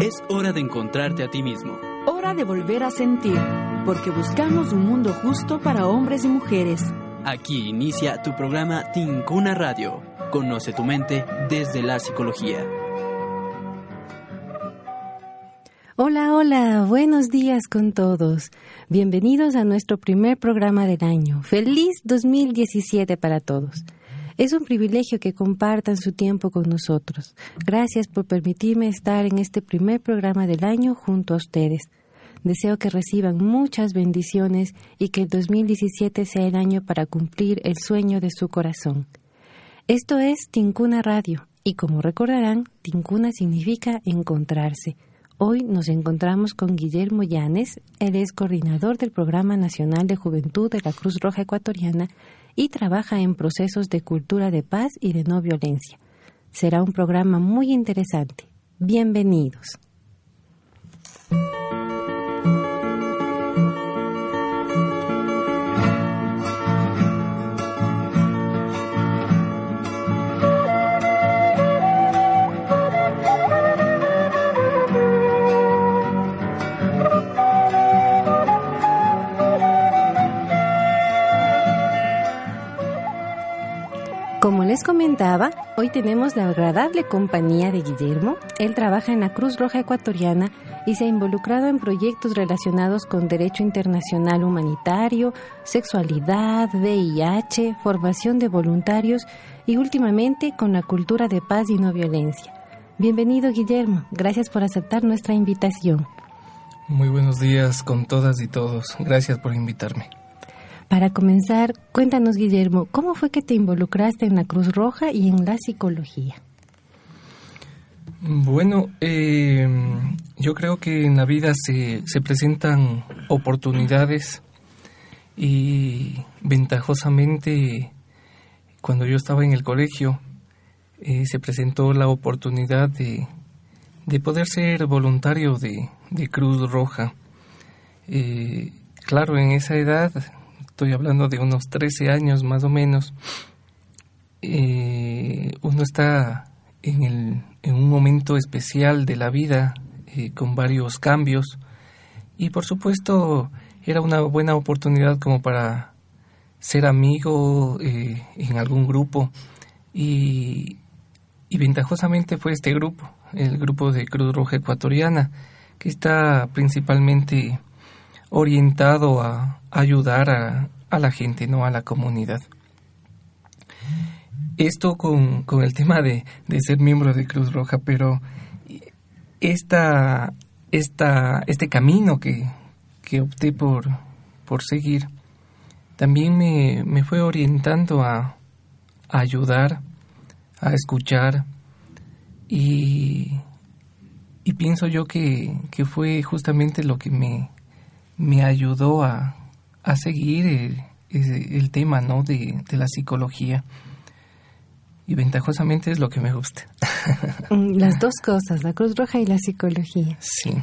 Es hora de encontrarte a ti mismo. Hora de volver a sentir, porque buscamos un mundo justo para hombres y mujeres. Aquí inicia tu programa Tincuna Radio. Conoce tu mente desde la psicología. Hola, hola, buenos días con todos. Bienvenidos a nuestro primer programa del año. Feliz 2017 para todos. Es un privilegio que compartan su tiempo con nosotros. Gracias por permitirme estar en este primer programa del año junto a ustedes. Deseo que reciban muchas bendiciones y que el 2017 sea el año para cumplir el sueño de su corazón. Esto es Tincuna Radio y como recordarán, Tincuna significa encontrarse. Hoy nos encontramos con Guillermo Llanes, él es coordinador del Programa Nacional de Juventud de la Cruz Roja Ecuatoriana y trabaja en procesos de cultura de paz y de no violencia. Será un programa muy interesante. Bienvenidos. Les comentaba, hoy tenemos la agradable compañía de Guillermo. Él trabaja en la Cruz Roja Ecuatoriana y se ha involucrado en proyectos relacionados con derecho internacional humanitario, sexualidad, VIH, formación de voluntarios y últimamente con la cultura de paz y no violencia. Bienvenido Guillermo, gracias por aceptar nuestra invitación. Muy buenos días con todas y todos, gracias por invitarme. Para comenzar, cuéntanos, Guillermo, ¿cómo fue que te involucraste en la Cruz Roja y en la psicología? Bueno, eh, yo creo que en la vida se, se presentan oportunidades y ventajosamente cuando yo estaba en el colegio eh, se presentó la oportunidad de, de poder ser voluntario de, de Cruz Roja. Eh, claro, en esa edad estoy hablando de unos 13 años más o menos, eh, uno está en, el, en, un momento especial de la vida eh, con varios cambios. Y por supuesto era una buena oportunidad como para ser amigo eh, en algún grupo. Y, y ventajosamente fue este grupo, el grupo de Cruz Roja Ecuatoriana, que está principalmente orientado a ayudar a, a, la gente, no a la comunidad. Esto con, con el tema de, de, ser miembro de Cruz Roja, pero esta, esta, este camino que, que opté por, por seguir también me, me fue orientando a, a, ayudar, a escuchar y, y pienso yo que, que fue justamente lo que me, me ayudó a, a seguir el, el, tema ¿no? de, de, la psicología. Y ventajosamente es lo que me gusta. Las dos cosas, la Cruz Roja y la psicología. Sí,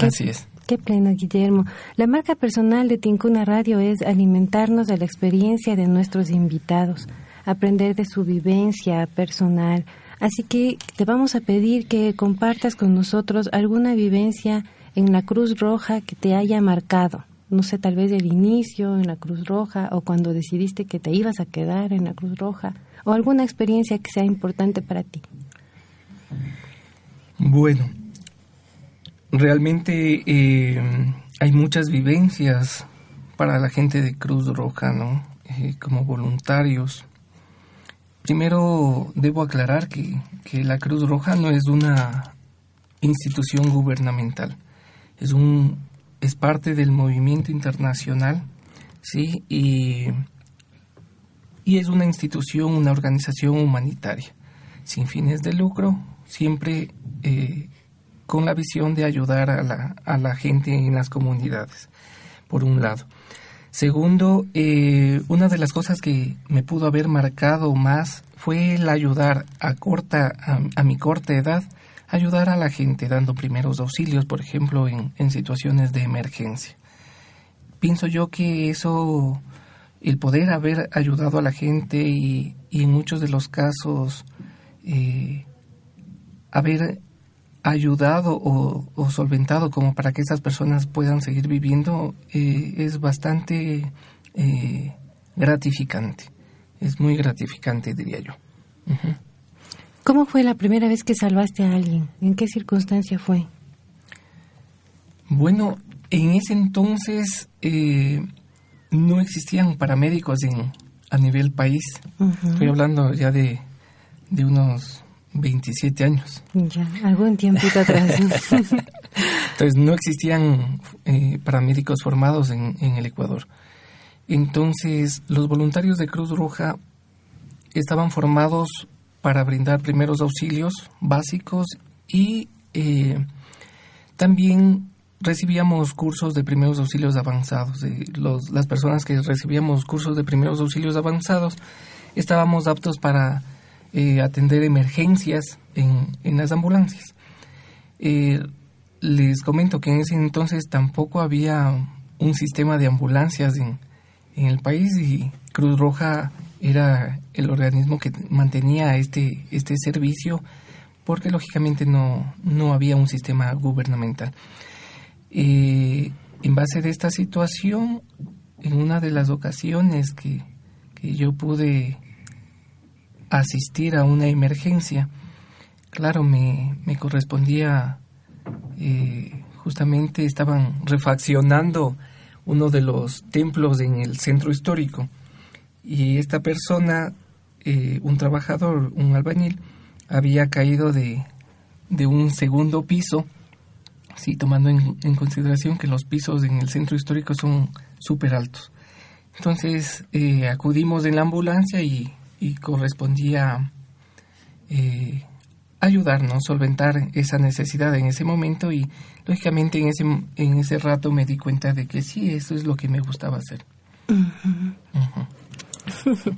así es. Qué pleno, Guillermo. La marca personal de Tincuna Radio es alimentarnos de la experiencia de nuestros invitados, aprender de su vivencia personal. Así que te vamos a pedir que compartas con nosotros alguna vivencia en la Cruz Roja que te haya marcado? No sé, tal vez el inicio en la Cruz Roja o cuando decidiste que te ibas a quedar en la Cruz Roja o alguna experiencia que sea importante para ti. Bueno, realmente eh, hay muchas vivencias para la gente de Cruz Roja, ¿no? Eh, como voluntarios. Primero debo aclarar que, que la Cruz Roja no es una institución gubernamental es un es parte del movimiento internacional, sí, y, y es una institución, una organización humanitaria, sin fines de lucro, siempre eh, con la visión de ayudar a la, a la gente en las comunidades, por un lado. Segundo, eh, una de las cosas que me pudo haber marcado más fue el ayudar a corta, a, a mi corta edad, ayudar a la gente dando primeros auxilios, por ejemplo, en, en situaciones de emergencia. Pienso yo que eso, el poder haber ayudado a la gente y, y en muchos de los casos eh, haber ayudado o, solventado como para que esas personas puedan seguir viviendo eh, es bastante eh, gratificante. Es muy gratificante, diría yo. ¿Cómo fue la primera vez que salvaste a alguien? ¿En qué circunstancia fue? Bueno, en ese entonces eh, no existían paramédicos en, a nivel país. Estoy hablando ya de, de unos 27 años. Ya, algún tiempito atrás. Entonces no existían eh, paramédicos formados en, en, el Ecuador. Entonces los voluntarios de Cruz Roja estaban formados para brindar primeros auxilios básicos y eh, también recibíamos cursos de primeros auxilios avanzados. Los, las personas que recibíamos cursos de primeros auxilios avanzados estábamos aptos para eh, atender emergencias en, las ambulancias. Eh, les comento que en ese entonces tampoco había un sistema de ambulancias en, en el país y Cruz Roja era el organismo que mantenía este, este servicio porque lógicamente no, no había un sistema gubernamental. Eh, en base de esta situación, en una de las ocasiones que, que yo pude asistir a una emergencia, claro, me, me correspondía, eh, justamente estaban refaccionando uno de los templos en el centro histórico y esta persona, eh, un trabajador, un albañil, había caído de, de un segundo piso, sí, tomando en, en, consideración que los pisos en el centro histórico son súper altos. Entonces eh, acudimos en la ambulancia y y correspondía eh, ayudarnos, solventar esa necesidad en ese momento y lógicamente en ese, en ese rato me di cuenta de que sí, eso es lo que me gustaba hacer.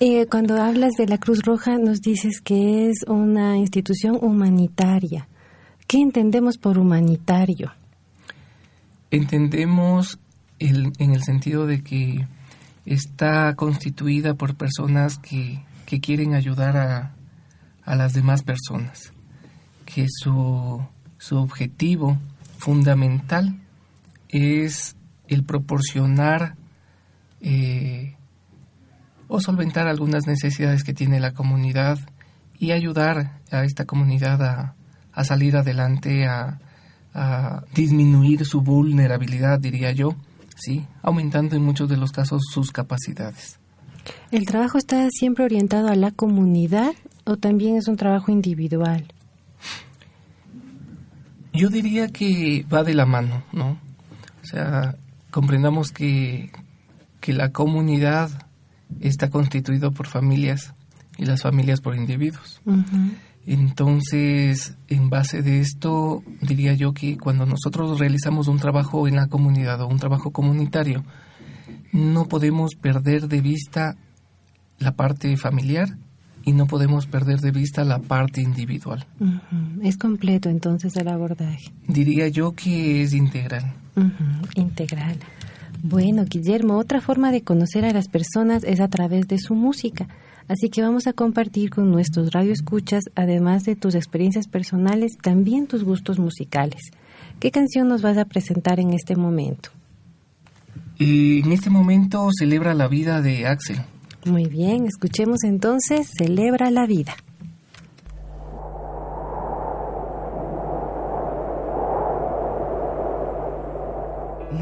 Eh, cuando hablas de la Cruz Roja nos dices que es una institución humanitaria. ¿Qué entendemos por humanitario? Entendemos en el sentido de que está constituida por personas que, que quieren ayudar a, a, las demás personas, que su, su objetivo fundamental es el proporcionar eh, o solventar algunas necesidades que tiene la comunidad y ayudar a esta comunidad a, a salir adelante, a, a disminuir su vulnerabilidad, diría yo, ¿sí? aumentando en muchos de los casos sus capacidades. ¿El trabajo está siempre orientado a la comunidad o también es un trabajo individual? Yo diría que va de la mano, ¿no? O sea, comprendamos que, que la comunidad está constituida por familias y las familias por individuos. Entonces, en base de esto, diría yo que cuando nosotros realizamos un trabajo en la comunidad o un trabajo comunitario, no podemos perder de vista la parte familiar y no podemos perder de vista la parte individual. Es completo entonces el abordaje. Diría yo que es integral. Integral. Bueno, Guillermo, otra forma de conocer a las personas es a través de su música. Así que vamos a compartir con nuestros radioescuchas, además de tus experiencias personales, también tus gustos musicales. ¿Qué canción nos vas a presentar en este momento? en este momento celebra la vida de Axel. Muy bien, escuchemos entonces Celebra la vida.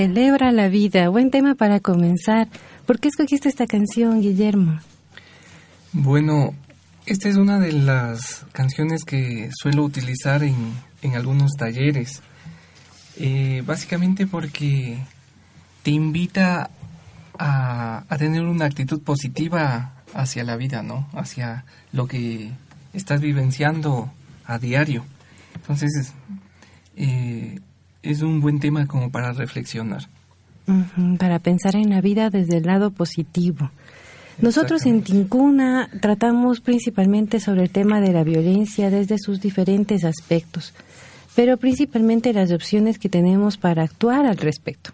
Celebra la vida. Buen tema para comenzar. ¿Por qué escogiste esta canción, Guillermo? Bueno, esta es una de las canciones que suelo utilizar en, en algunos talleres. Eh, básicamente porque te invita a, a tener una actitud positiva hacia la vida, ¿no? Hacia lo que estás vivenciando a diario. Entonces, eh, es un buen tema como para reflexionar. Para pensar en la vida desde el lado positivo. Nosotros en Tincuna tratamos principalmente sobre el tema de la violencia desde sus diferentes aspectos, pero principalmente las opciones que tenemos para actuar al respecto.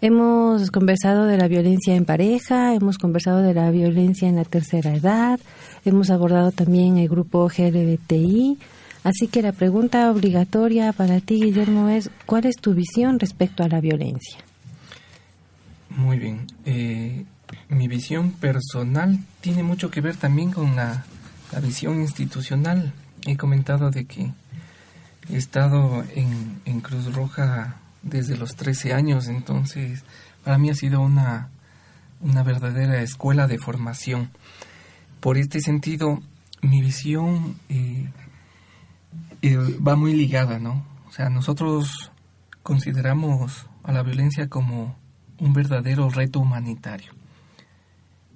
Hemos conversado de la violencia en pareja, hemos conversado de la violencia en la tercera edad, hemos abordado también el grupo LGBTI, así que la pregunta obligatoria para ti, Guillermo, es ¿cuál es tu visión respecto a la violencia? Muy bien. Eh, mi visión personal tiene mucho que ver también con la, visión institucional. He comentado de que he estado en, en Cruz Roja desde los 13 años, entonces para mí ha sido una, una verdadera escuela de formación. Por este sentido, mi visión eh, va muy ligada, ¿no? O sea, nosotros consideramos a la violencia como un verdadero reto humanitario.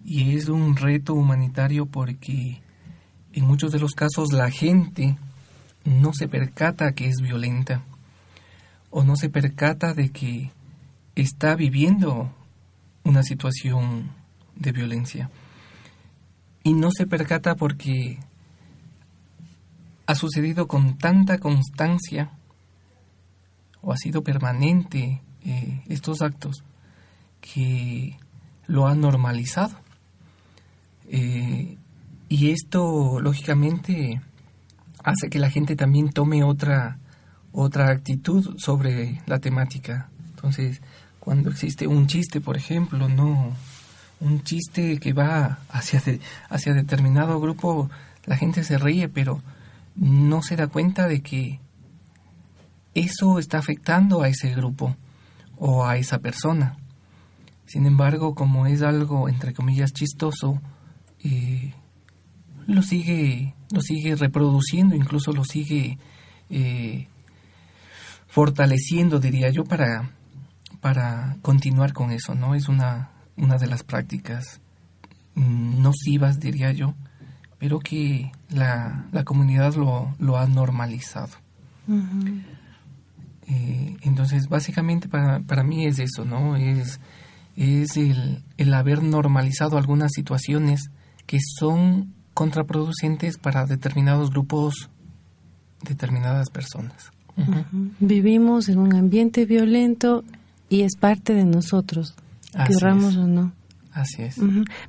Y es un reto humanitario porque en muchos de los casos la gente no se percata que es violenta o no se percata de que está viviendo una situación de violencia. Y no se percata porque ha sucedido con tanta constancia o ha sido permanente eh, estos actos que lo han normalizado. Eh, y esto, lógicamente, hace que la gente también tome otra, otra actitud sobre la temática. Entonces, cuando existe un chiste, por ejemplo, no un chiste que va hacia, hacia determinado grupo, la gente se ríe, pero no se da cuenta de que eso está afectando a ese grupo o a esa persona. Sin embargo, como es algo entre comillas chistoso, eh, lo sigue, lo sigue reproduciendo, incluso lo sigue eh, fortaleciendo, diría yo, para, para continuar con eso, ¿no? Es una, una de las prácticas mm, nocivas, diría yo, pero que la, la comunidad lo, lo ha normalizado. Eh, entonces, básicamente para, para mí es eso, ¿no? Es, es el, el haber normalizado algunas situaciones que son contraproducentes para determinados grupos, determinadas personas. Vivimos en un ambiente violento y es parte de nosotros, querramos o no. Así es.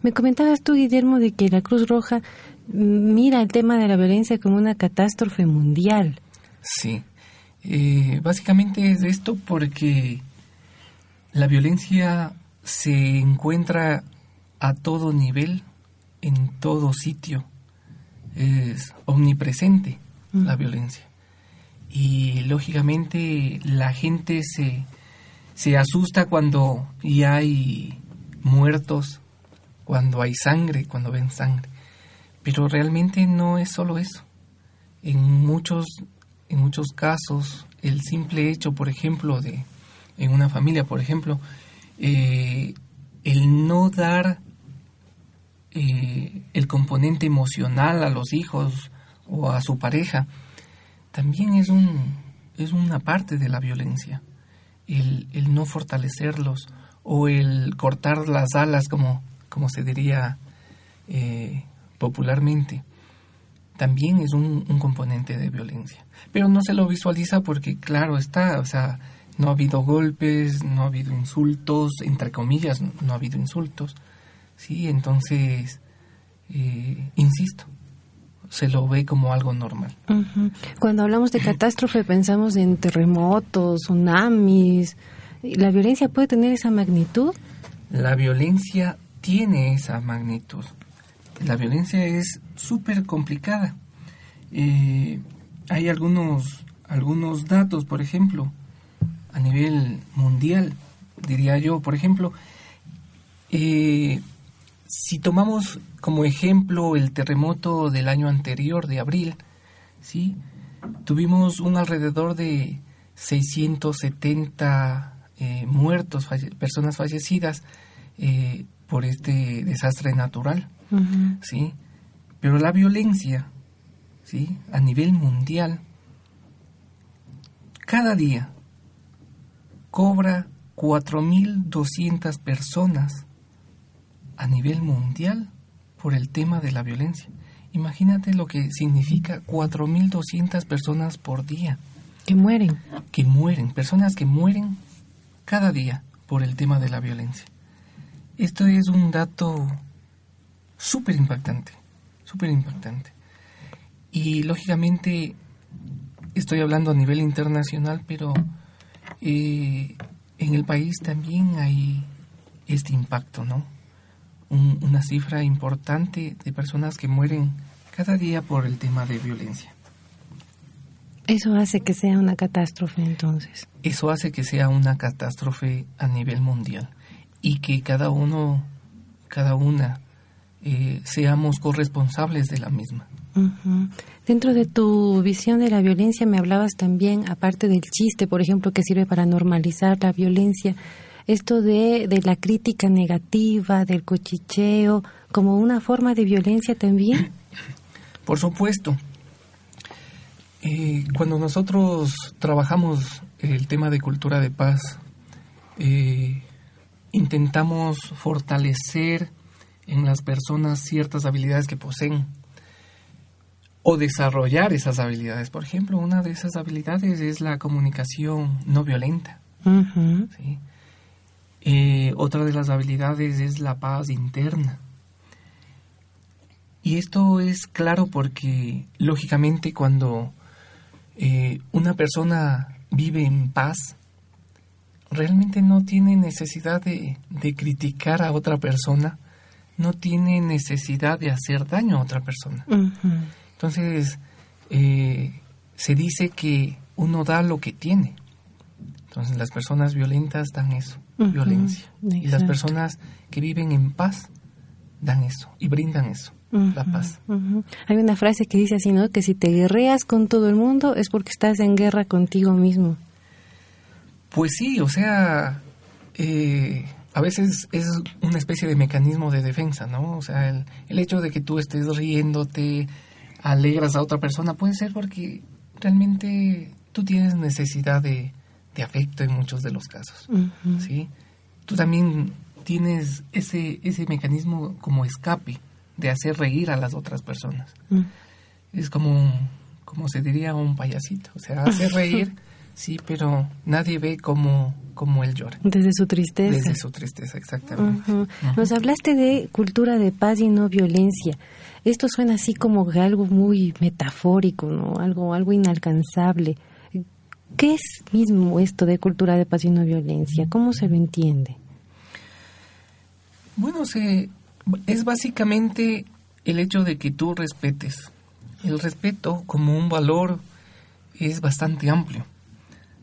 Me comentabas tú, Guillermo, de que la Cruz Roja mira el tema de la violencia como una catástrofe mundial. Sí. Eh, básicamente es esto porque la violencia se encuentra a todo nivel, en todo sitio. Es omnipresente la violencia. Y lógicamente la gente se, se asusta cuando ya hay muertos, cuando hay sangre, cuando ven sangre. Pero realmente no es solo eso. En muchos, en muchos casos, el simple hecho, por ejemplo, de en una familia, por ejemplo, eh, el no dar eh, el componente emocional a los hijos o a su pareja, también es, un, es una parte de la violencia. El, el no fortalecerlos o el cortar las alas, como, como se diría eh, popularmente, también es un, un, componente de violencia. Pero no se lo visualiza porque, claro, está, o sea, no ha habido golpes, no ha habido insultos, entre comillas, no ha habido insultos. Sí, entonces, eh, insisto, se lo ve como algo normal. Cuando hablamos de catástrofe pensamos en terremotos, tsunamis. ¿La violencia puede tener esa magnitud? La violencia tiene esa magnitud. La violencia es súper complicada. Eh, hay algunos, algunos datos, por ejemplo, a nivel mundial, diría yo. Por ejemplo, eh, si tomamos como ejemplo el terremoto del año anterior, de abril, ¿sí? tuvimos un alrededor de 670 eh, muertos, personas fallecidas por este desastre natural, ¿sí? Pero la violencia, ¿sí? A nivel mundial, cada día cobra 4.200 personas a nivel mundial por el tema de la violencia. Imagínate lo que significa 4.200 personas por día. Que mueren. Que mueren, personas que mueren cada día por el tema de la violencia. Esto es un dato súper impactante, súper impactante. Y lógicamente estoy hablando a nivel internacional, pero eh, en el país también hay este impacto, ¿no? una cifra importante de personas que mueren cada día por el tema de violencia. Eso hace que sea una catástrofe entonces. Eso hace que sea una catástrofe a nivel mundial y que cada uno, cada una, eh, seamos corresponsables de la misma. Dentro de tu visión de la violencia me hablabas también, aparte del chiste, por ejemplo, que sirve para normalizar la violencia, esto de, de la crítica negativa, del cochicheo, como una forma de violencia también. Por supuesto. Eh, cuando nosotros trabajamos el tema de cultura de paz, eh, intentamos fortalecer en las personas ciertas habilidades que poseen o desarrollar esas habilidades. Por ejemplo, una de esas habilidades es la comunicación no violenta. Eh, otra de las habilidades es la paz interna. Y esto es claro porque, lógicamente, cuando eh, una persona vive en paz, realmente no tiene necesidad de, criticar a otra persona, no tiene necesidad de hacer daño a otra persona. Entonces, eh, se dice que uno da lo que tiene. Entonces, las personas violentas dan eso, violencia. Y las personas que viven en paz dan eso y brindan eso la paz. Hay una frase que dice así, ¿no? Que si te guerreas con todo el mundo es porque estás en guerra contigo mismo. Pues sí, o sea, eh, a veces es una especie de mecanismo de defensa, ¿no? O sea, el, el, hecho de que tú estés riéndote, alegras a otra persona, puede ser porque realmente tú tienes necesidad de, de afecto en muchos de los casos, ¿sí? Tú también tienes ese, ese mecanismo como escape, de hacer reír a las otras personas. Mm. Es como, como se diría un payasito, o sea, hace reír, sí, pero nadie ve cómo, cómo él llora. Desde su tristeza. Desde su tristeza, exactamente. Nos hablaste de cultura de paz y no violencia. Esto suena así como algo muy metafórico, ¿no? Algo, algo inalcanzable. ¿Qué es mismo esto de cultura de paz y no violencia? ¿Cómo se lo entiende? Bueno, se, es básicamente el hecho de que tú respetes. El respeto como un valor es bastante amplio,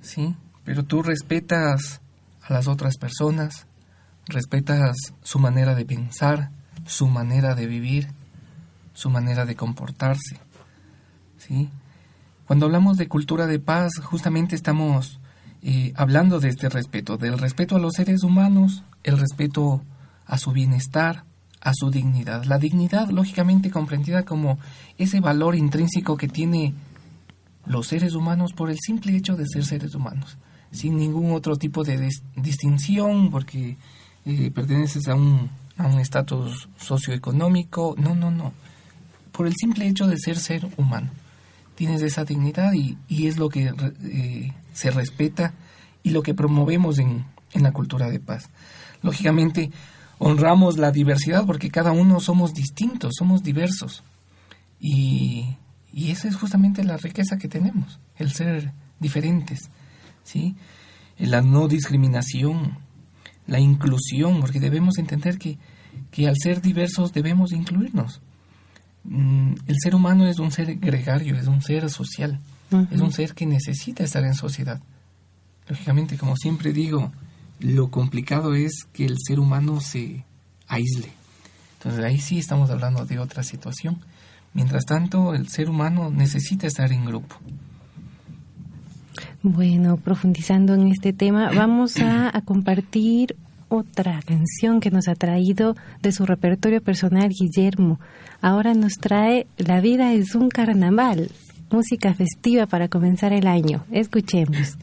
¿sí? Pero tú respetas a las otras personas, respetas su manera de pensar, su manera de vivir, su manera de comportarse, ¿sí? Cuando hablamos de cultura de paz, justamente estamos eh, hablando de este respeto, del respeto a los seres humanos, el respeto a su bienestar, a su dignidad. La dignidad, lógicamente comprendida como ese valor intrínseco que tiene los seres humanos por el simple hecho de ser seres humanos, sin ningún otro tipo de dis- distinción, porque eh, perteneces a un a un estatus socioeconómico, no, no, no, por el simple hecho de ser ser humano. Tienes esa dignidad y, y es lo que eh, se respeta y lo que promovemos en, en la cultura de paz. Lógicamente, honramos la diversidad porque cada uno somos distintos, somos diversos. Y, y esa es justamente la riqueza que tenemos, el ser diferentes, ¿sí? La no discriminación, la inclusión, porque debemos entender que, que al ser diversos debemos incluirnos. Mm, El ser humano es un ser gregario, es un ser social, es un ser que necesita estar en sociedad. Lógicamente, como siempre digo, lo complicado es que el ser humano se aísle. Entonces ahí sí estamos hablando de otra situación. Mientras tanto, el ser humano necesita estar en grupo. Bueno, profundizando en este tema, vamos a, compartir otra canción que nos ha traído de su repertorio personal Guillermo. Ahora nos trae La vida es un carnaval, música festiva para comenzar el año. Escuchemos.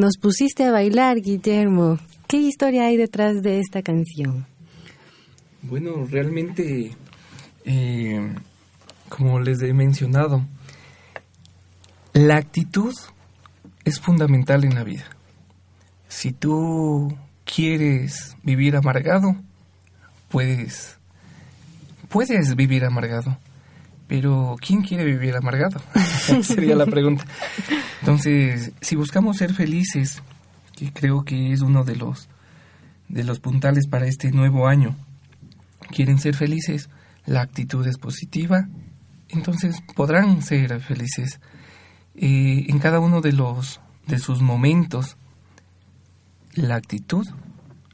Nos pusiste a bailar, Guillermo. ¿Qué historia hay detrás de esta canción? Bueno, realmente, eh, como les he mencionado, la actitud es fundamental en la vida. Si tú quieres vivir amargado, puedes, puedes vivir amargado. Pero ¿quién quiere vivir amargado? Sería la pregunta. Entonces, si buscamos ser felices, que creo que es uno de los de los puntales para este nuevo año, quieren ser felices, la actitud es positiva, entonces podrán ser felices. Eh, en cada uno de los de sus momentos, la actitud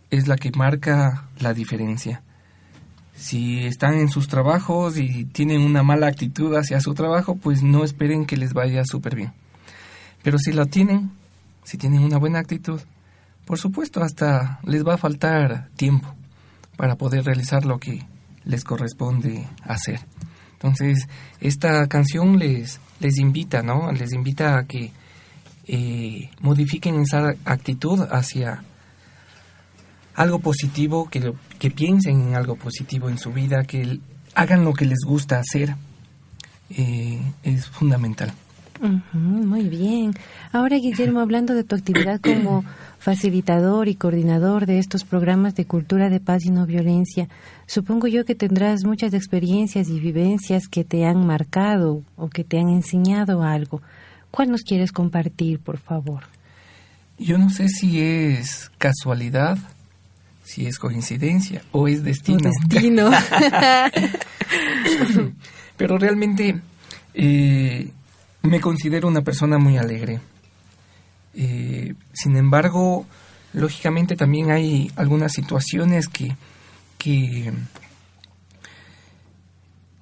es la que marca la diferencia. Si están en sus trabajos y tienen una mala actitud hacia su trabajo, pues no esperen que les vaya súper bien. Pero si la tienen, si tienen una buena actitud, por supuesto hasta les va a faltar tiempo para poder realizar lo que les corresponde hacer. Entonces, esta canción les, les invita, ¿no? Les invita a que eh, modifiquen esa actitud hacia algo positivo, que, que piensen en algo positivo en su vida, que hagan lo que les gusta hacer, eh, es fundamental. muy bien. Ahora, Guillermo, hablando de tu actividad como facilitador y coordinador de estos programas de cultura de paz y no violencia, supongo yo que tendrás muchas experiencias y vivencias que te han marcado o que te han enseñado algo. ¿Cuál nos quieres compartir, por favor? Yo no sé si es casualidad si es coincidencia o es destino. destino. Pero realmente eh, me considero una persona muy alegre. Eh, sin embargo, lógicamente también hay algunas situaciones que, que,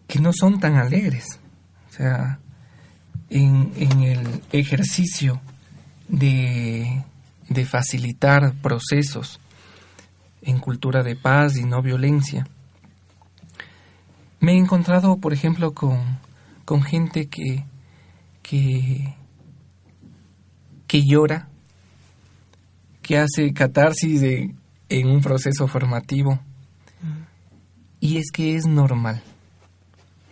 que no son tan alegres. O sea, en, en el ejercicio de, de facilitar procesos en cultura de paz y no violencia. Me he encontrado, por ejemplo, con, con gente que, que, que llora, que hace catarsis en un proceso formativo. Y es que es normal.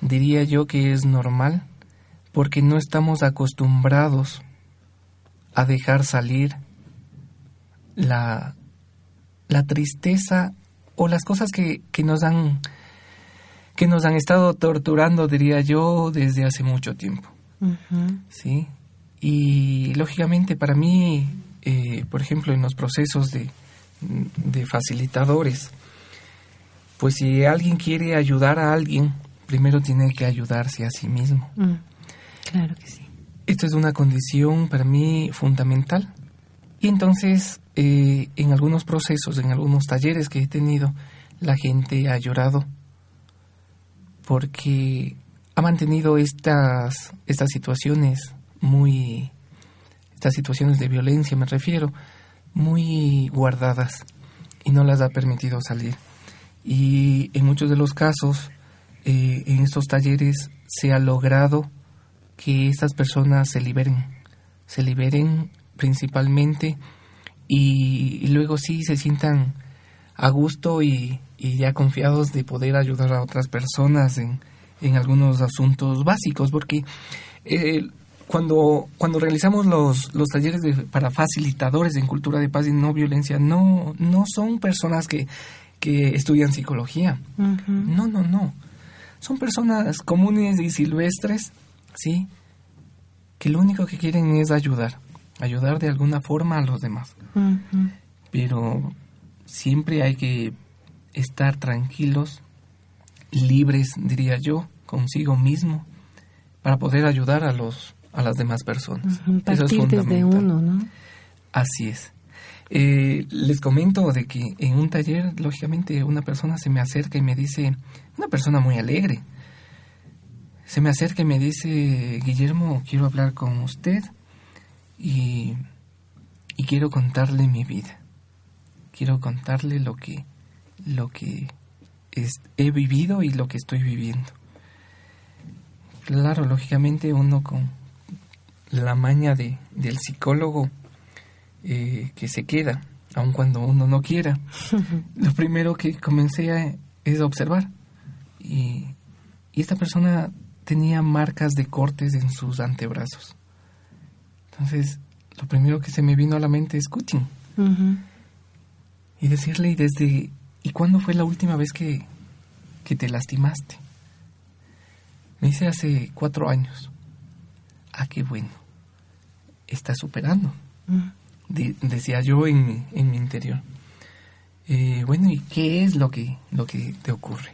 Diría yo que es normal porque no estamos acostumbrados a dejar salir la, la tristeza o las cosas que, que nos han que nos han estado torturando, diría yo, desde hace mucho tiempo. ¿Sí? Y lógicamente para mí, eh, por ejemplo, en los procesos de, de facilitadores, pues si alguien quiere ayudar a alguien, primero tiene que ayudarse a sí mismo. Mm, claro que sí. Esto es una condición para mí fundamental. Y entonces eh, en algunos procesos, en algunos talleres que he tenido, la gente ha llorado porque ha mantenido estas, estas situaciones muy, estas situaciones de violencia me refiero, muy guardadas y no las ha permitido salir. Y en muchos de los casos, eh, en estos talleres se ha logrado que estas personas se liberen, se liberen principalmente y, luego sí se sientan a gusto y, ya confiados de poder ayudar a otras personas en, en algunos asuntos básicos, porque eh, cuando, cuando realizamos los, los talleres de, para facilitadores en cultura de paz y no violencia, no, no son personas que, que estudian psicología. No, no, no. Son personas comunes y silvestres, ¿sí? Que lo único que quieren es ayudar ayudar de alguna forma a los demás. Pero siempre hay que estar tranquilos, libres, diría yo, consigo mismo, para poder ayudar a los a las demás personas. Eso es desde uno, ¿no? Así es. Eh, les comento de que en un taller, lógicamente, una persona se me acerca y me dice, una persona muy alegre, se me acerca y me dice, Guillermo, quiero hablar con usted y, quiero contarle mi vida. Quiero contarle lo que, lo que he vivido y lo que estoy viviendo. Claro, lógicamente uno con la maña de, del psicólogo eh, que se queda, aun cuando uno no quiera. Lo primero que comencé a, es a observar. Y, y esta persona tenía marcas de cortes en sus antebrazos. Entonces, lo primero que se me vino a la mente es Cutting. Y decirle, ¿y desde ¿y cuándo fue la última vez que, que te lastimaste? Me dice hace cuatro años. Ah, qué bueno. Está superando. decía yo en mi, en mi interior. Eh, bueno, ¿y qué es lo que, lo que te ocurre?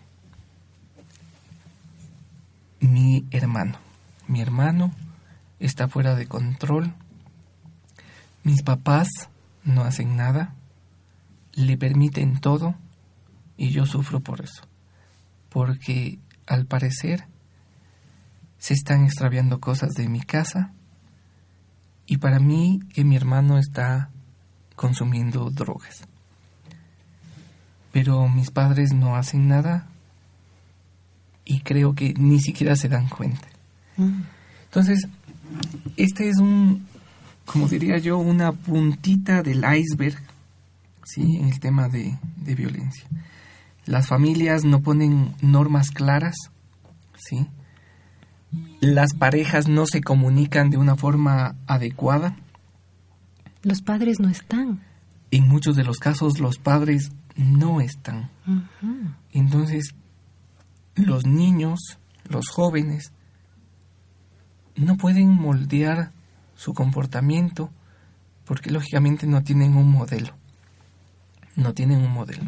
Mi hermano. Mi hermano está fuera de control. Mis papás no hacen nada. Le permiten todo y yo sufro por eso. Porque al parecer se están extraviando cosas de mi casa y para mí que mi hermano está consumiendo drogas. Pero mis padres no hacen nada y creo que ni siquiera se dan cuenta. Mm. Entonces, este es un, como diría yo, una puntita del iceberg, ¿sí? En el tema de, de violencia. Las familias no ponen normas claras, ¿sí? Las parejas no se comunican de una forma adecuada. Los padres no están. En muchos de los casos los padres no están. Entonces, los niños, los jóvenes, no pueden moldear su comportamiento porque lógicamente no tienen un modelo. No tienen un modelo.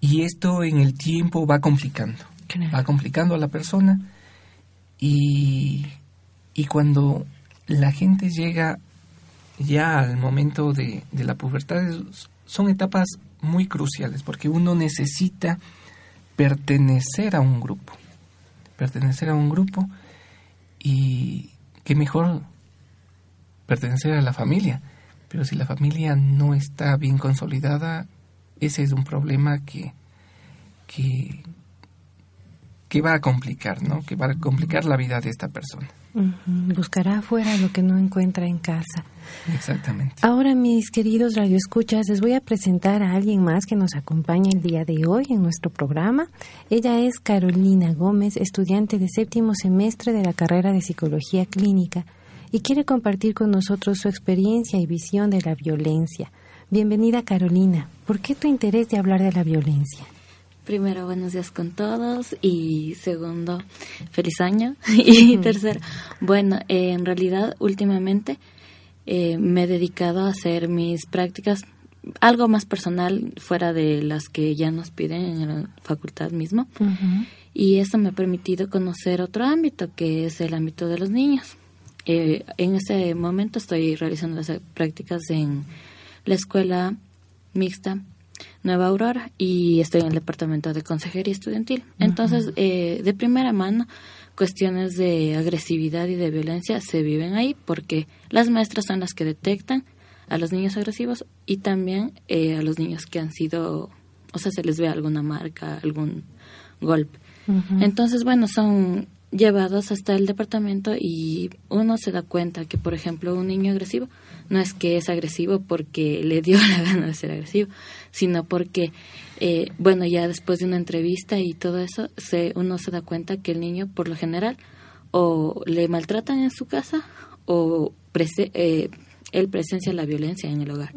Y esto en el tiempo va complicando. Va complicando a la persona y, y cuando la gente llega ya al momento de, de la pubertad son etapas muy cruciales porque uno necesita pertenecer a un grupo. Pertenecer a un grupo y qué mejor pertenecer a la familia. Pero si la familia no está bien consolidada, ese es un problema que, que, que va a complicar, ¿no? Que va a complicar la vida de esta persona. Buscará afuera lo que no encuentra en casa. Exactamente. Ahora, mis queridos radioescuchas, les voy a presentar a alguien más que nos acompaña el día de hoy en nuestro programa. Ella es Carolina Gómez, estudiante de séptimo semestre de la carrera de Psicología Clínica y quiere compartir con nosotros su experiencia y visión de la violencia. Bienvenida, Carolina. ¿Por qué tu interés de hablar de la violencia? Primero, buenos días con todos. Y segundo, feliz año. y tercero, bueno, eh, en realidad, últimamente eh, me he dedicado a hacer mis prácticas algo más personal fuera de las que ya nos piden en la facultad mismo. Y eso me ha permitido conocer otro ámbito, que es el ámbito de los niños. Eh, en este momento estoy realizando las prácticas en la escuela mixta Nueva Aurora y estoy en el departamento de consejería estudiantil. Entonces, eh, de primera mano, cuestiones de agresividad y de violencia se viven ahí porque las maestras son las que detectan a los niños agresivos y también eh, a los niños que han sido, o sea, se les ve alguna marca, algún golpe. Entonces, bueno, son llevados hasta el departamento y uno se da cuenta que, por ejemplo, un niño agresivo no es que es agresivo porque le dio la gana de ser agresivo, sino porque, eh, bueno, ya después de una entrevista y todo eso, se, uno se da cuenta que el niño, por lo general, o le maltratan en su casa o eh, él presencia la violencia en el hogar.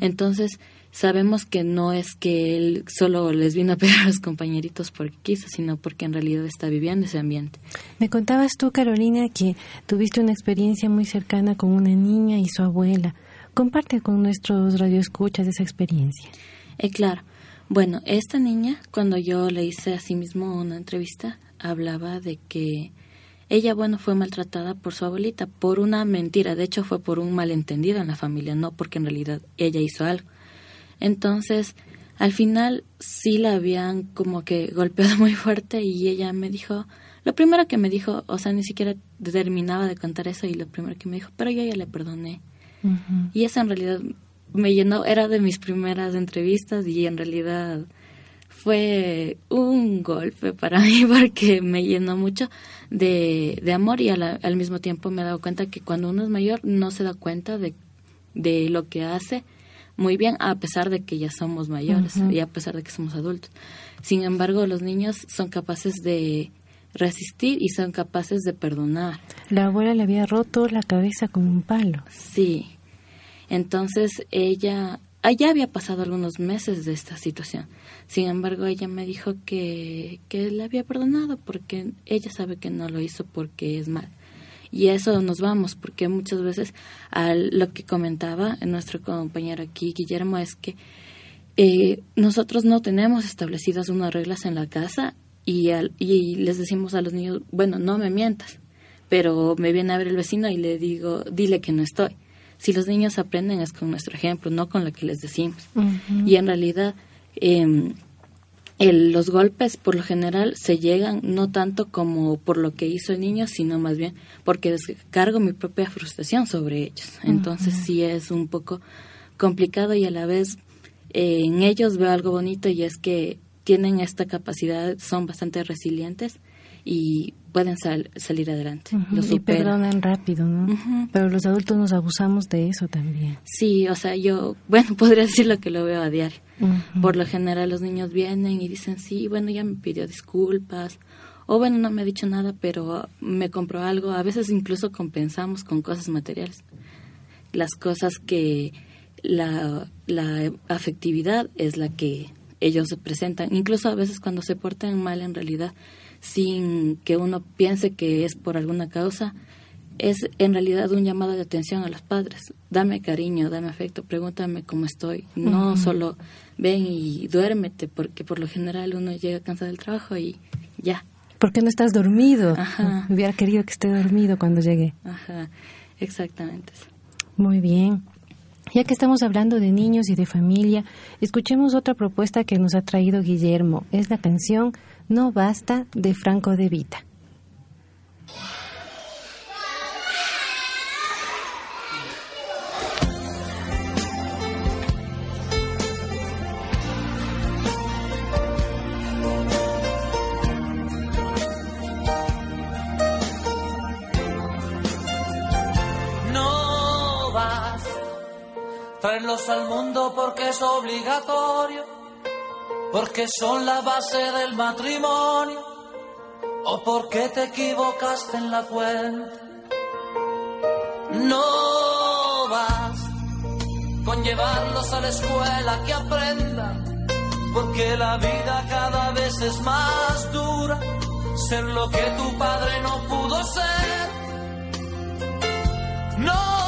Entonces, sabemos que no es que él solo les vino a pegar a los compañeritos porque quiso, sino porque en realidad está viviendo ese ambiente. Me contabas tú, Carolina, que tuviste una experiencia muy cercana con una niña y su abuela. Comparte con nuestros radioescuchas esa experiencia. Eh, claro. Bueno, esta niña, cuando yo le hice a sí mismo una entrevista, hablaba de que ella, bueno, fue maltratada por su abuelita, por una mentira. De hecho, fue por un malentendido en la familia, no porque en realidad ella hizo algo. Entonces, al final sí la habían como que golpeado muy fuerte y ella me dijo, lo primero que me dijo, o sea, ni siquiera terminaba de contar eso y lo primero que me dijo, pero yo ya le perdoné. Y eso en realidad me llenó, era de mis primeras entrevistas y en realidad fue un golpe para mí porque me llenó mucho de, de amor y al mismo tiempo me he dado cuenta que cuando uno es mayor no se da cuenta de de lo que hace muy bien a pesar de que ya somos mayores y a pesar de que somos adultos. Sin embargo, los niños son capaces de resistir y son capaces de perdonar. La abuela le había roto la cabeza con un palo. Sí. Entonces ella, ya había pasado algunos meses de esta situación. Sin embargo, ella me dijo que, que le había perdonado porque ella sabe que no lo hizo porque es mal. Y eso nos vamos, porque muchas veces a lo que comentaba nuestro compañero aquí, Guillermo, es que eh, nosotros no tenemos establecidas unas reglas en la casa y, y les decimos a los niños, bueno, no me mientas, pero me viene a ver el vecino y le digo, dile que no estoy. Si los niños aprenden es con nuestro ejemplo, no con lo que les decimos. Y en realidad, eh, los golpes por lo general se llegan no tanto como por lo que hizo el niño, sino más bien porque descargo mi propia frustración sobre ellos. Entonces sí es un poco complicado y a la vez eh, en ellos veo algo bonito y es que tienen esta capacidad, son bastante resilientes y pueden salir adelante. y perdonan rápido, ¿no? Pero los adultos nos abusamos de eso también. Sí, o sea, yo, bueno, podría decir lo que lo veo a diario. Por lo general los niños vienen y dicen, sí, bueno, ya me pidió disculpas, o bueno, no me ha dicho nada, pero me compró algo. A veces incluso compensamos con cosas materiales. Las cosas que la, la afectividad es la que ellos presentan. Incluso a veces cuando se portan mal en realidad, sin que uno piense que es por alguna causa, es en realidad un llamado de atención a los padres. Dame cariño, dame afecto, pregúntame cómo estoy. No solo ven y duérmete, porque por lo general uno llega cansado del trabajo y ya. ¿Por qué no estás dormido? Hubiera querido que esté dormido cuando llegue. Ajá, exactamente. Muy bien. Ya que estamos hablando de niños y de familia, escuchemos otra propuesta que nos ha traído Guillermo. Es la canción No Basta de Franco de Vita. Traerlos al mundo porque es obligatorio, porque son la base del matrimonio, o porque te equivocaste en la cuenta. No vas con llevarlos a la escuela que aprendan, porque la vida cada vez es más dura, ser lo que tu padre no pudo ser. No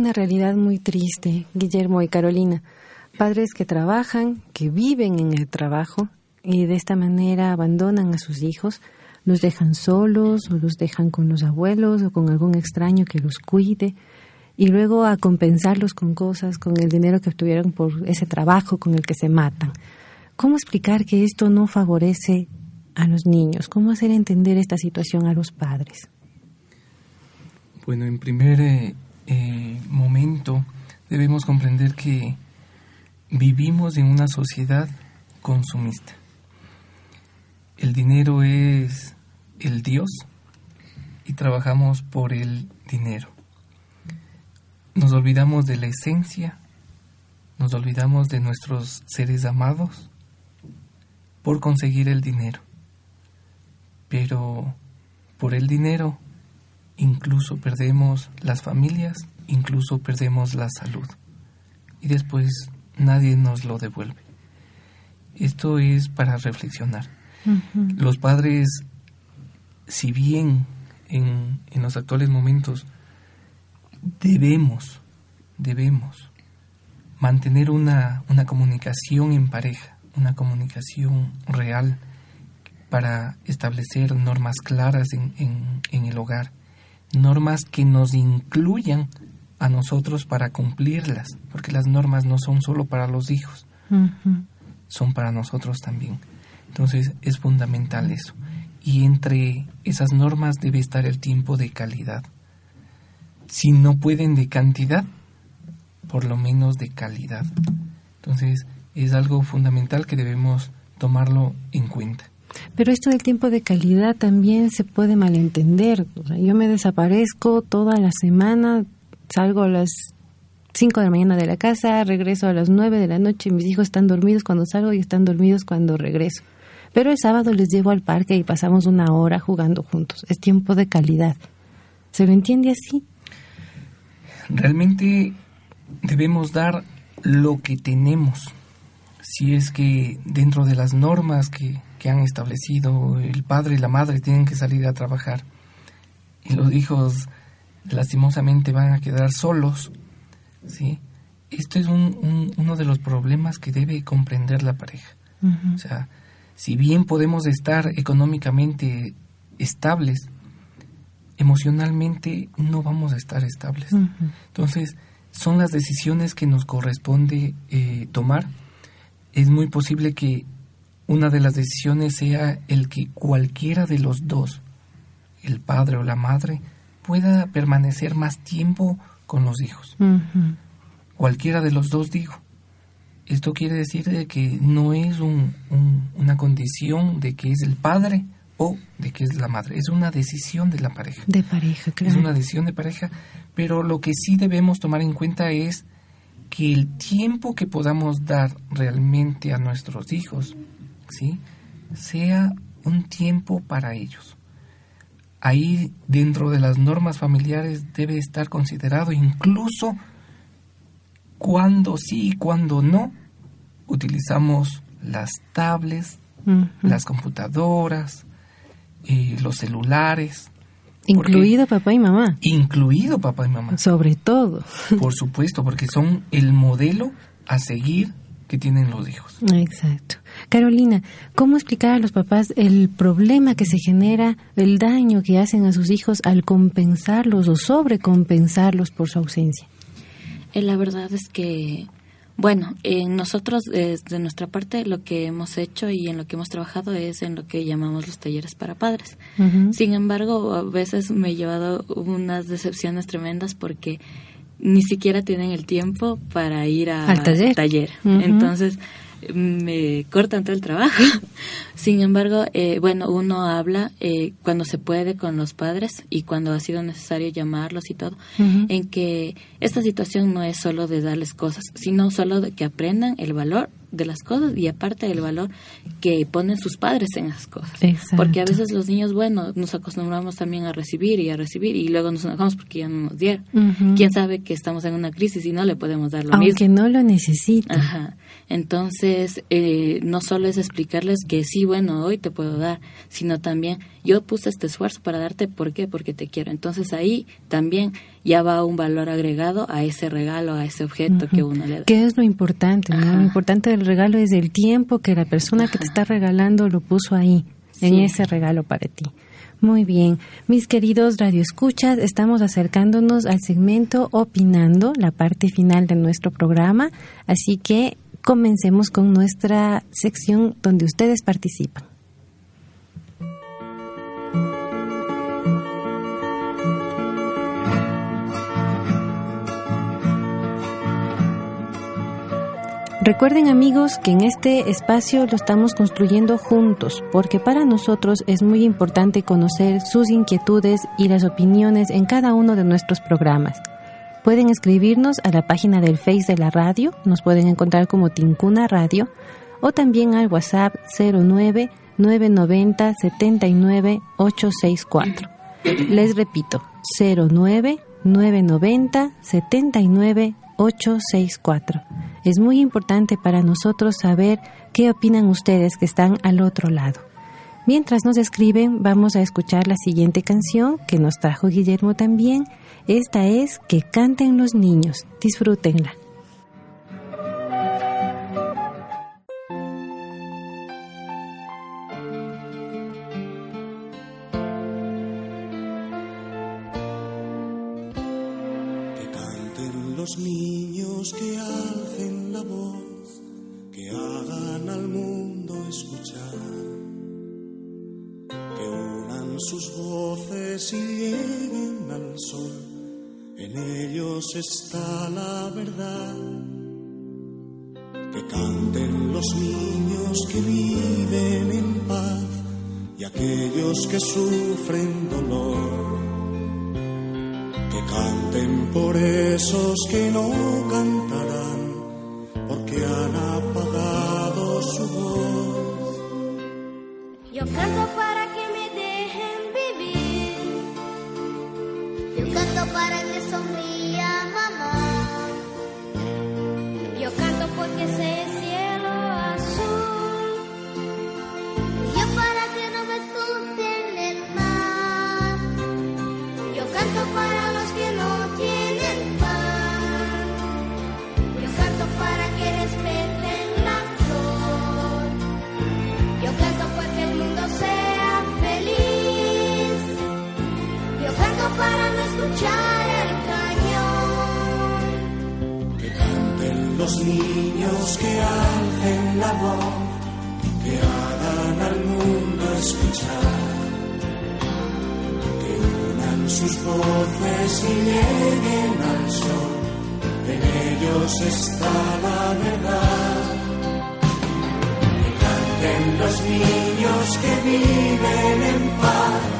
Una realidad muy triste, Guillermo y Carolina. Padres que trabajan, que viven en el trabajo y de esta manera abandonan a sus hijos, los dejan solos o los dejan con los abuelos o con algún extraño que los cuide y luego a compensarlos con cosas, con el dinero que obtuvieron por ese trabajo con el que se matan. ¿Cómo explicar que esto no favorece a los niños? ¿Cómo hacer entender esta situación a los padres? Bueno, en primer eh, momento debemos comprender que vivimos en una sociedad consumista. El dinero es el Dios y trabajamos por el dinero. Nos olvidamos de la esencia, nos olvidamos de nuestros seres amados por conseguir el dinero. Pero por el dinero incluso perdemos las familias, incluso perdemos la salud. Y después nadie nos lo devuelve. Esto es para reflexionar. Los padres, si bien en, en los actuales momentos debemos, debemos mantener una, una comunicación en pareja, una comunicación real para establecer normas claras en, en, en el hogar, normas que nos incluyan a nosotros para cumplirlas, porque las normas no son solo para los hijos, son para nosotros también. Entonces es fundamental eso. Y entre esas normas debe estar el tiempo de calidad. Si no pueden de cantidad, por lo menos de calidad. Entonces es algo fundamental que debemos tomarlo en cuenta. Pero esto del tiempo de calidad también se puede malentender. O sea, yo me desaparezco toda la semana, salgo a las 5 de la mañana de la casa, regreso a las 9 de la noche, mis hijos están dormidos cuando salgo y están dormidos cuando regreso. Pero el sábado les llevo al parque y pasamos una hora jugando juntos. Es tiempo de calidad. ¿Se lo entiende así? Realmente debemos dar lo que tenemos. Si es que dentro de las normas que, que han establecido, el padre y la madre tienen que salir a trabajar y los hijos lastimosamente van a quedar solos, ¿sí? Esto es un, un- uno de los problemas que debe comprender la pareja. O sea, si bien podemos estar económicamente estables, emocionalmente no vamos a estar estables. Entonces, son las decisiones que nos corresponde eh, tomar. Es muy posible que una de las decisiones sea el que cualquiera de los dos, el padre o la madre, pueda permanecer más tiempo con los hijos. Cualquiera de los dos, digo. Esto quiere decir de que no es un- un- una condición de que es el padre o de que es la madre. Es una decisión de la pareja. De pareja, claro. Es una decisión de pareja, pero lo que sí debemos tomar en cuenta es que el tiempo que podamos dar realmente a nuestros hijos, ¿sí? sea un tiempo para ellos. Ahí dentro de las normas familiares debe estar considerado incluso cuando sí y cuando no utilizamos las tablets las computadoras, eh, los celulares. Incluido papá y mamá. Incluido papá y mamá. Sobre todo. Por supuesto, porque son el modelo a seguir que tienen los hijos. Exacto. Carolina, ¿cómo explicar a los papás el problema que se genera, el daño que hacen a sus hijos al compensarlos o sobrecompensarlos por su ausencia? Eh, la verdad es que, bueno, en nosotros, desde nuestra parte, lo que hemos hecho y en lo que hemos trabajado es en lo que llamamos los talleres para padres. Sin embargo, a veces me he llevado unas decepciones tremendas porque ni siquiera tienen el tiempo para ir a, al taller. Entonces, me cortan todo el trabajo. Sin embargo, eh, bueno, uno habla eh, cuando se puede con los padres y cuando ha sido necesario llamarlos y todo, en que esta situación no es solo de darles cosas, sino solo de que aprendan el valor de las cosas y aparte del valor que ponen sus padres en esas cosas. Porque a veces los niños, bueno, nos acostumbramos también a recibir y a recibir y luego nos enojamos porque ya no nos dieron. ¿Quién sabe que estamos en una crisis y no le podemos dar lo mismo? Aunque no lo necesita. Ajá. Entonces, eh, no solo es explicarles que sí, bueno, hoy te puedo dar, sino también yo puse este esfuerzo para darte, ¿por qué? Porque te quiero. Entonces ahí también ya va un valor agregado a ese regalo, a ese objeto que uno le da. ¿Qué es lo importante? Lo importante del regalo es el tiempo que la persona que te está regalando lo puso ahí, en ese regalo para ti. Muy bien, mis queridos radioescuchas, estamos acercándonos al segmento Opinando, la parte final de nuestro programa, así que comencemos con nuestra sección donde ustedes participan. Recuerden amigos que en este espacio lo estamos construyendo juntos, porque para nosotros es muy importante conocer sus inquietudes y las opiniones en cada uno de nuestros programas. Pueden escribirnos a la página del Face de la radio, nos pueden encontrar como Tincuna Radio, o también al WhatsApp 09 990 79 864. Les repito, 09 990 79 864. Es muy importante para nosotros saber qué opinan ustedes que están al otro lado. Mientras nos escriben, vamos a escuchar la siguiente canción que nos trajo Guillermo también. Esta es Que canten los niños. Disfrútenla. Está la verdad. Que canten los niños que viven en paz y aquellos que sufren dolor. Que canten por esos que no cantarán porque han apagado su voz. Yo canto para que me dejen vivir. Yo canto para que sonría escuchar. Que canten los niños que alcen la voz, que hagan al mundo escuchar. Que unan sus voces y lleguen al sol. En ellos está la verdad. Que canten los niños que viven en paz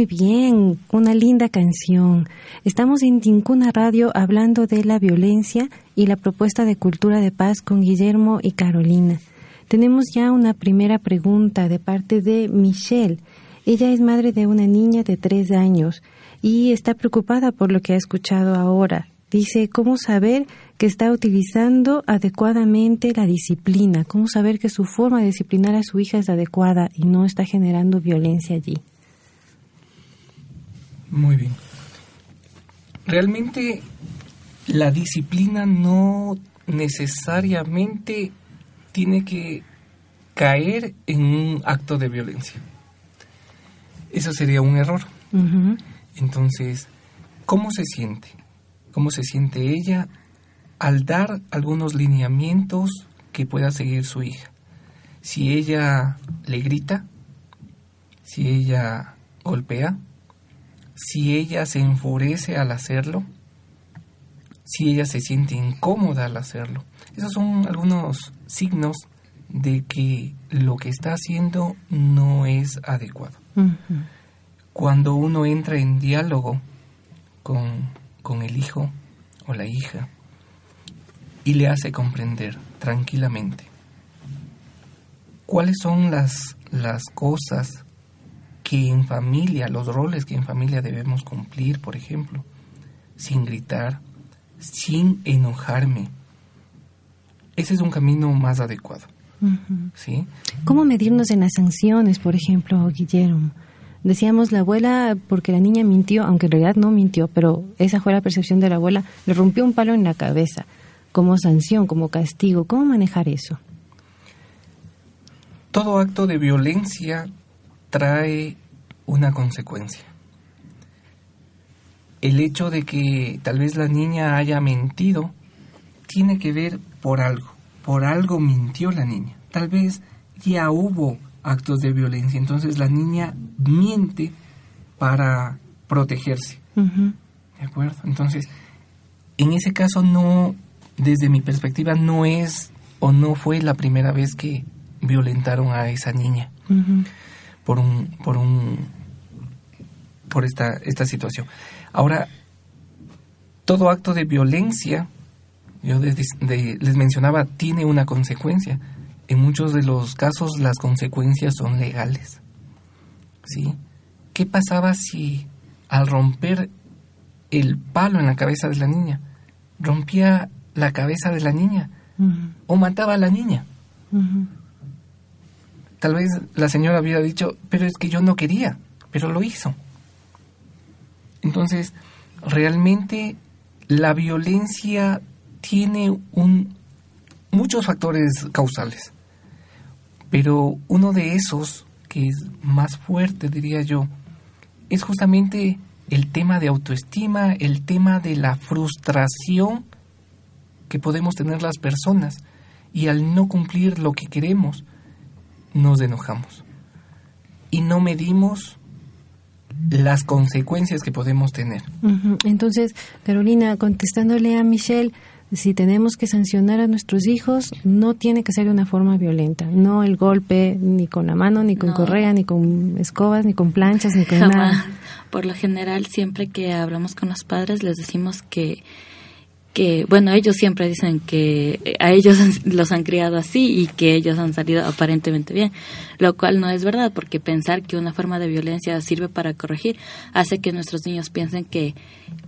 Muy bien, una linda canción. Estamos en Tincuna Radio hablando de la violencia y la propuesta de cultura de paz con Guillermo y Carolina. Tenemos ya una primera pregunta de parte de Michelle. Ella es madre de una niña de tres años y está preocupada por lo que ha escuchado ahora. Dice, ¿cómo saber que está utilizando adecuadamente la disciplina? ¿Cómo saber que su forma de disciplinar a su hija es adecuada y no está generando violencia allí? Muy bien. Realmente la disciplina no necesariamente tiene que caer en un acto de violencia. Eso sería un error. Entonces, ¿cómo se siente? ¿Cómo se siente ella al dar algunos lineamientos que pueda seguir su hija? Si ella le grita, si ella golpea, si ella se enfurece al hacerlo, si ella se siente incómoda al hacerlo. Esos son algunos signos de que lo que está haciendo no es adecuado. Cuando uno entra en diálogo con, con el hijo o la hija y le hace comprender tranquilamente cuáles son las, las cosas que en familia, los roles que en familia debemos cumplir, por ejemplo, sin gritar, sin enojarme. Ese es un camino más adecuado. ¿Sí? ¿Cómo medirnos en las sanciones, por ejemplo, Guillermo? Decíamos la abuela, porque la niña mintió, aunque en realidad no mintió, pero esa fue la percepción de la abuela, le rompió un palo en la cabeza, como sanción, como castigo. ¿Cómo manejar eso? Todo acto de violencia trae una consecuencia. El hecho de que tal vez la niña haya mentido tiene que ver por algo. Por algo mintió la niña. Tal vez ya hubo actos de violencia. Entonces la niña miente para protegerse. ¿De acuerdo? Entonces, en ese caso no, desde mi perspectiva, no es o no fue la primera vez que violentaron a esa niña por un, por un, por esta, esta situación. Ahora, todo acto de violencia, yo de- de- les mencionaba, tiene una consecuencia. En muchos de los casos las consecuencias son legales. ¿Sí? ¿Qué pasaba si al romper el palo en la cabeza de la niña, rompía la cabeza de la niña o mataba a la niña? Tal vez la señora hubiera dicho, pero es que yo no quería, pero lo hizo. Entonces, realmente la violencia tiene un, muchos factores causales, pero uno de esos que es más fuerte, diría yo, es justamente el tema de autoestima, el tema de la frustración que podemos tener las personas y al no cumplir lo que queremos, nos enojamos. Y no medimos las consecuencias que podemos tener. Entonces, Carolina, contestándole a Michelle, si tenemos que sancionar a nuestros hijos, no tiene que ser de una forma violenta. No el golpe, ni con la mano, ni con correa, ni con escobas, ni con planchas, ni con nada. Por lo general, siempre que hablamos con los padres, les decimos que que, bueno, ellos siempre dicen que a ellos los han criado así y que ellos han salido aparentemente bien, lo cual no es verdad, porque pensar que una forma de violencia sirve para corregir hace que nuestros niños piensen que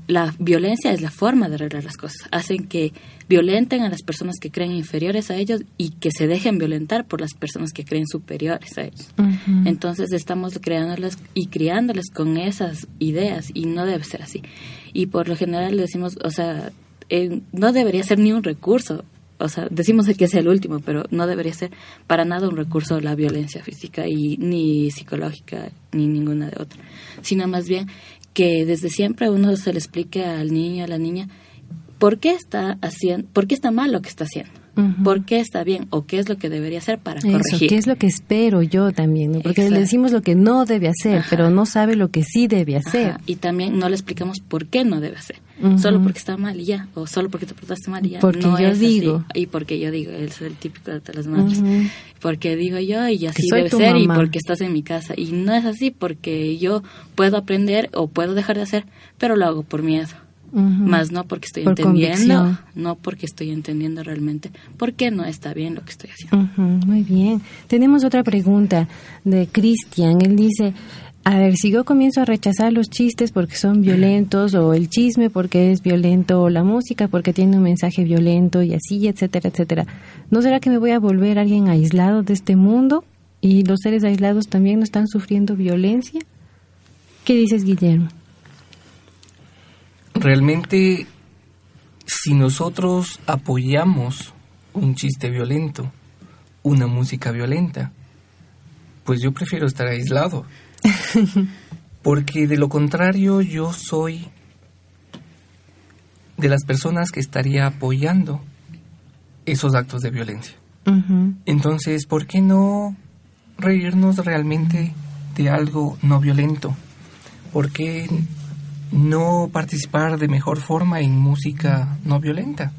la violencia es la forma de arreglar las cosas, hacen que violenten a las personas que creen inferiores a ellos y que se dejen violentar por las personas que creen superiores a ellos. Entonces estamos creándoles y criándoles con esas ideas y no debe ser así. Y por lo general le decimos, o sea, eh, no debería ser ni un recurso. O sea, decimos que es el último, pero no debería ser para nada un recurso la violencia física y ni psicológica ni ninguna de otra, sino más bien que desde siempre uno se le explique al niño, a la niña, por qué está haciendo, por qué está mal lo que está haciendo por qué está bien o qué es lo que debería hacer para corregir. qué es lo que espero yo también, porque le decimos lo que no debe hacer, pero no sabe lo que sí debe hacer. Y también no le explicamos por qué no debe hacer, solo porque está mal y ya, o solo porque te portaste mal y ya. Porque yo digo. Y porque yo digo, es el típico de las madres. Porque digo yo y así debe ser y porque estás en mi casa. Y no es así porque yo puedo aprender o puedo dejar de hacer, pero lo hago por miedo más no porque estoy entendiendo, no porque estoy entendiendo realmente por qué no está bien lo que estoy haciendo. muy bien. Tenemos otra pregunta de Cristian. Él dice, a ver, si yo comienzo a rechazar los chistes porque son violentos, o el chisme porque es violento, o la música porque tiene un mensaje violento, y así, etcétera, etcétera, ¿no será que me voy a volver alguien aislado de este mundo? ¿Y los seres aislados también no están sufriendo violencia? ¿Qué dices, Guillermo? Realmente si nosotros apoyamos un chiste violento, una música violenta, pues yo prefiero estar aislado. Porque de lo contrario yo soy de las personas que estaría apoyando esos actos de violencia. Entonces, ¿por qué no reírnos realmente de algo no violento? ¿Por qué no participar de mejor forma en música no violenta.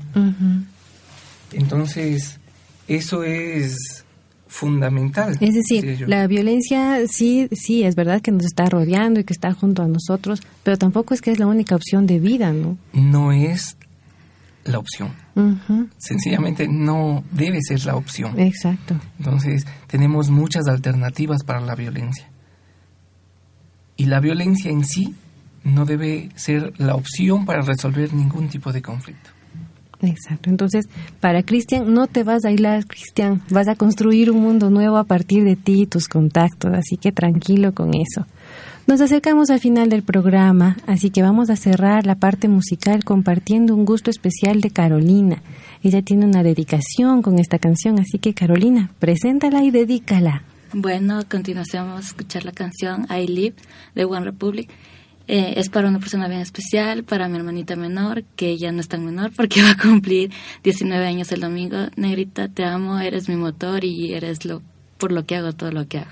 Entonces, eso es fundamental. Es decir, la violencia sí, sí, es verdad que nos está rodeando y que está junto a nosotros, pero tampoco es que es la única opción de vida, ¿no? No es la opción. Sencillamente no debe ser la opción. Exacto. Entonces, tenemos muchas alternativas para la violencia. Y la violencia en sí no debe ser la opción para resolver ningún tipo de conflicto. Exacto. Entonces, para Cristian, no te vas a aislar, Cristian. Vas a construir un mundo nuevo a partir de ti y tus contactos. Así que tranquilo con eso. Nos acercamos al final del programa, así que vamos a cerrar la parte musical compartiendo un gusto especial de Carolina. Ella tiene una dedicación con esta canción, así que Carolina, preséntala y dedícala. Bueno, a continuación vamos a escuchar la canción I Live de One Republic. Eh, es para una persona bien especial, para mi hermanita menor, que ya no es tan menor porque va a cumplir 19 años el domingo. Negrita, te amo, eres mi motor y eres lo por lo que hago todo lo que hago.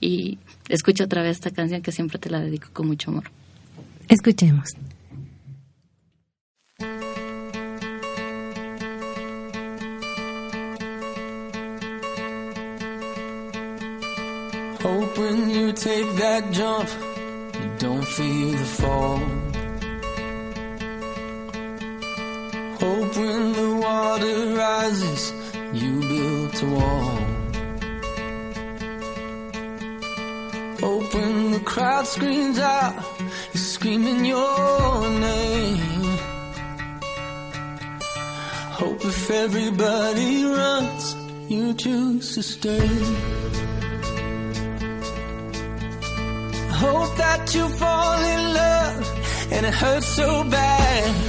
Y escucha otra vez esta canción que siempre te la dedico con mucho amor. Escuchemos. you take that jump. Don't feel the fall. Hope when the water rises, you build a wall. Hope when the crowd screams out, you're screaming your name. Hope if everybody runs, you choose to stay. Hope that you fall in love and it hurts so bad.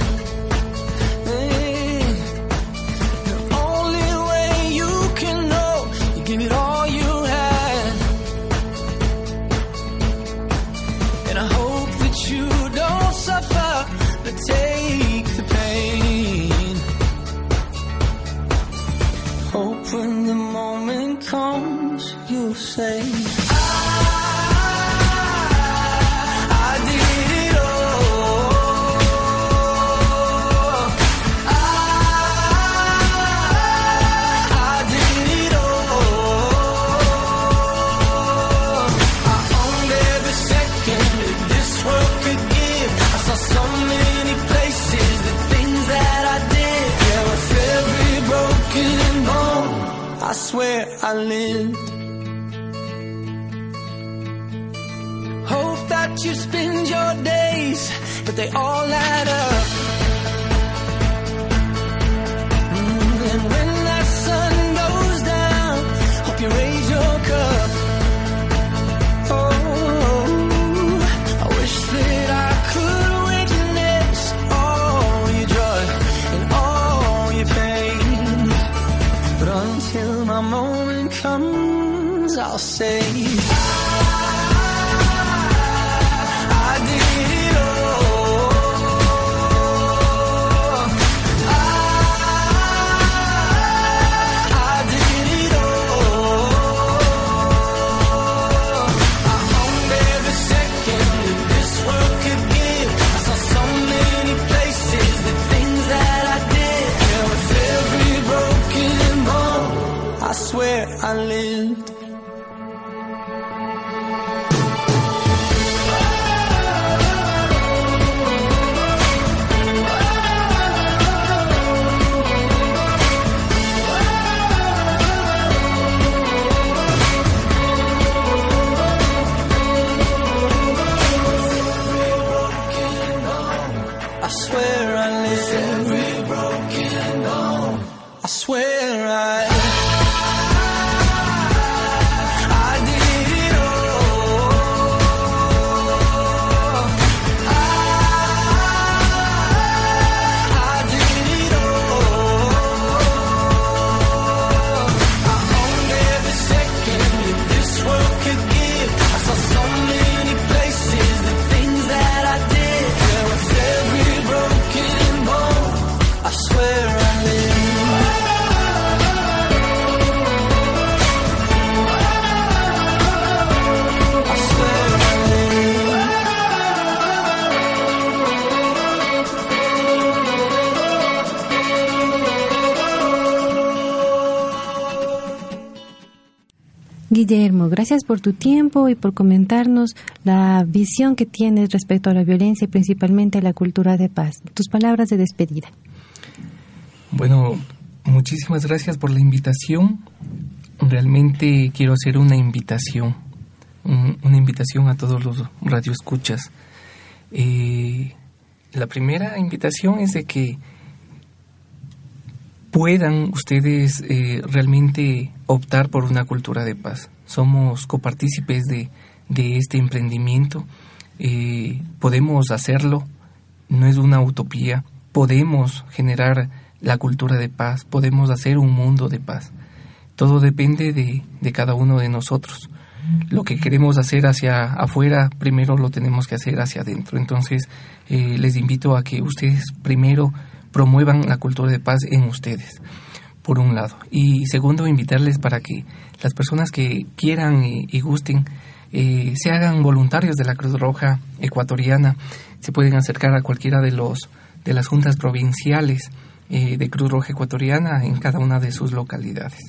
They all add up. Mm, And when that sun goes down, hope you raise your cup. Oh, I wish that I could witness all your joy and all your pain. But until my moment comes, I'll say. I live. Gracias por tu tiempo y por comentarnos la visión que tienes respecto a la violencia y principalmente a la cultura de paz. Tus palabras de despedida. Bueno, muchísimas gracias por la invitación. Realmente quiero hacer una invitación, un- una invitación a todos los radioescuchas. Eh, la primera invitación es de que puedan ustedes eh, realmente optar por una cultura de paz. Somos copartícipes de, de este emprendimiento. Eh, podemos hacerlo, no es una utopía. Podemos generar la cultura de paz, podemos hacer un mundo de paz. Todo depende de, de cada uno de nosotros. Lo que queremos hacer hacia afuera, primero lo tenemos que hacer hacia adentro. Entonces, eh, les invito a que ustedes primero promuevan la cultura de paz en ustedes, por un lado. Y segundo, invitarles para que las personas que quieran y, y gusten eh, se hagan voluntarios de la Cruz Roja ecuatoriana. Se pueden acercar a cualquiera de los de las juntas provinciales eh, de Cruz Roja ecuatoriana en cada una de sus localidades.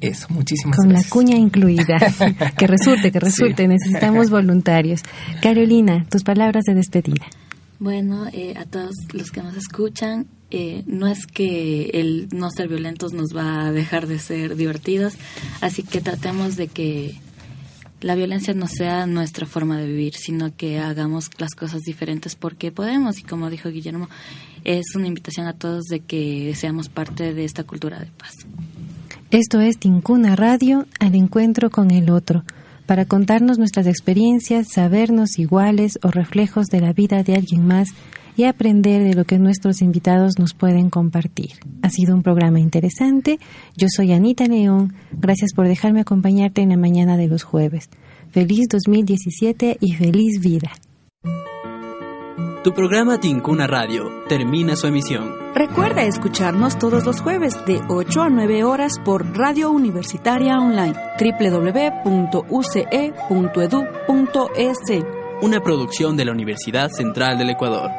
Eso, muchísimas Con gracias. la cuña incluida. que resulte, que resulte. Necesitamos voluntarios. Carolina, tus palabras de despedida. Bueno, eh, a todos los que nos escuchan, eh, no es que el no ser violentos nos va a dejar de ser divertidos, así que tratemos de que la violencia no sea nuestra forma de vivir, sino que hagamos las cosas diferentes porque podemos y como dijo Guillermo, es una invitación a todos de que seamos parte de esta cultura de paz. Esto es Tincuna Radio, al encuentro con el otro, para contarnos nuestras experiencias, sabernos iguales o reflejos de la vida de alguien más y aprender de lo que nuestros invitados nos pueden compartir. Ha sido un programa interesante. Yo soy Anita León. Gracias por dejarme acompañarte en la mañana de los jueves. Feliz 2017 y feliz vida. Tu programa Tincuna Radio termina su emisión. Recuerda escucharnos todos los jueves de 8 a 9 horas por Radio Universitaria Online, www.uce.edu.es. Una producción de la Universidad Central del Ecuador.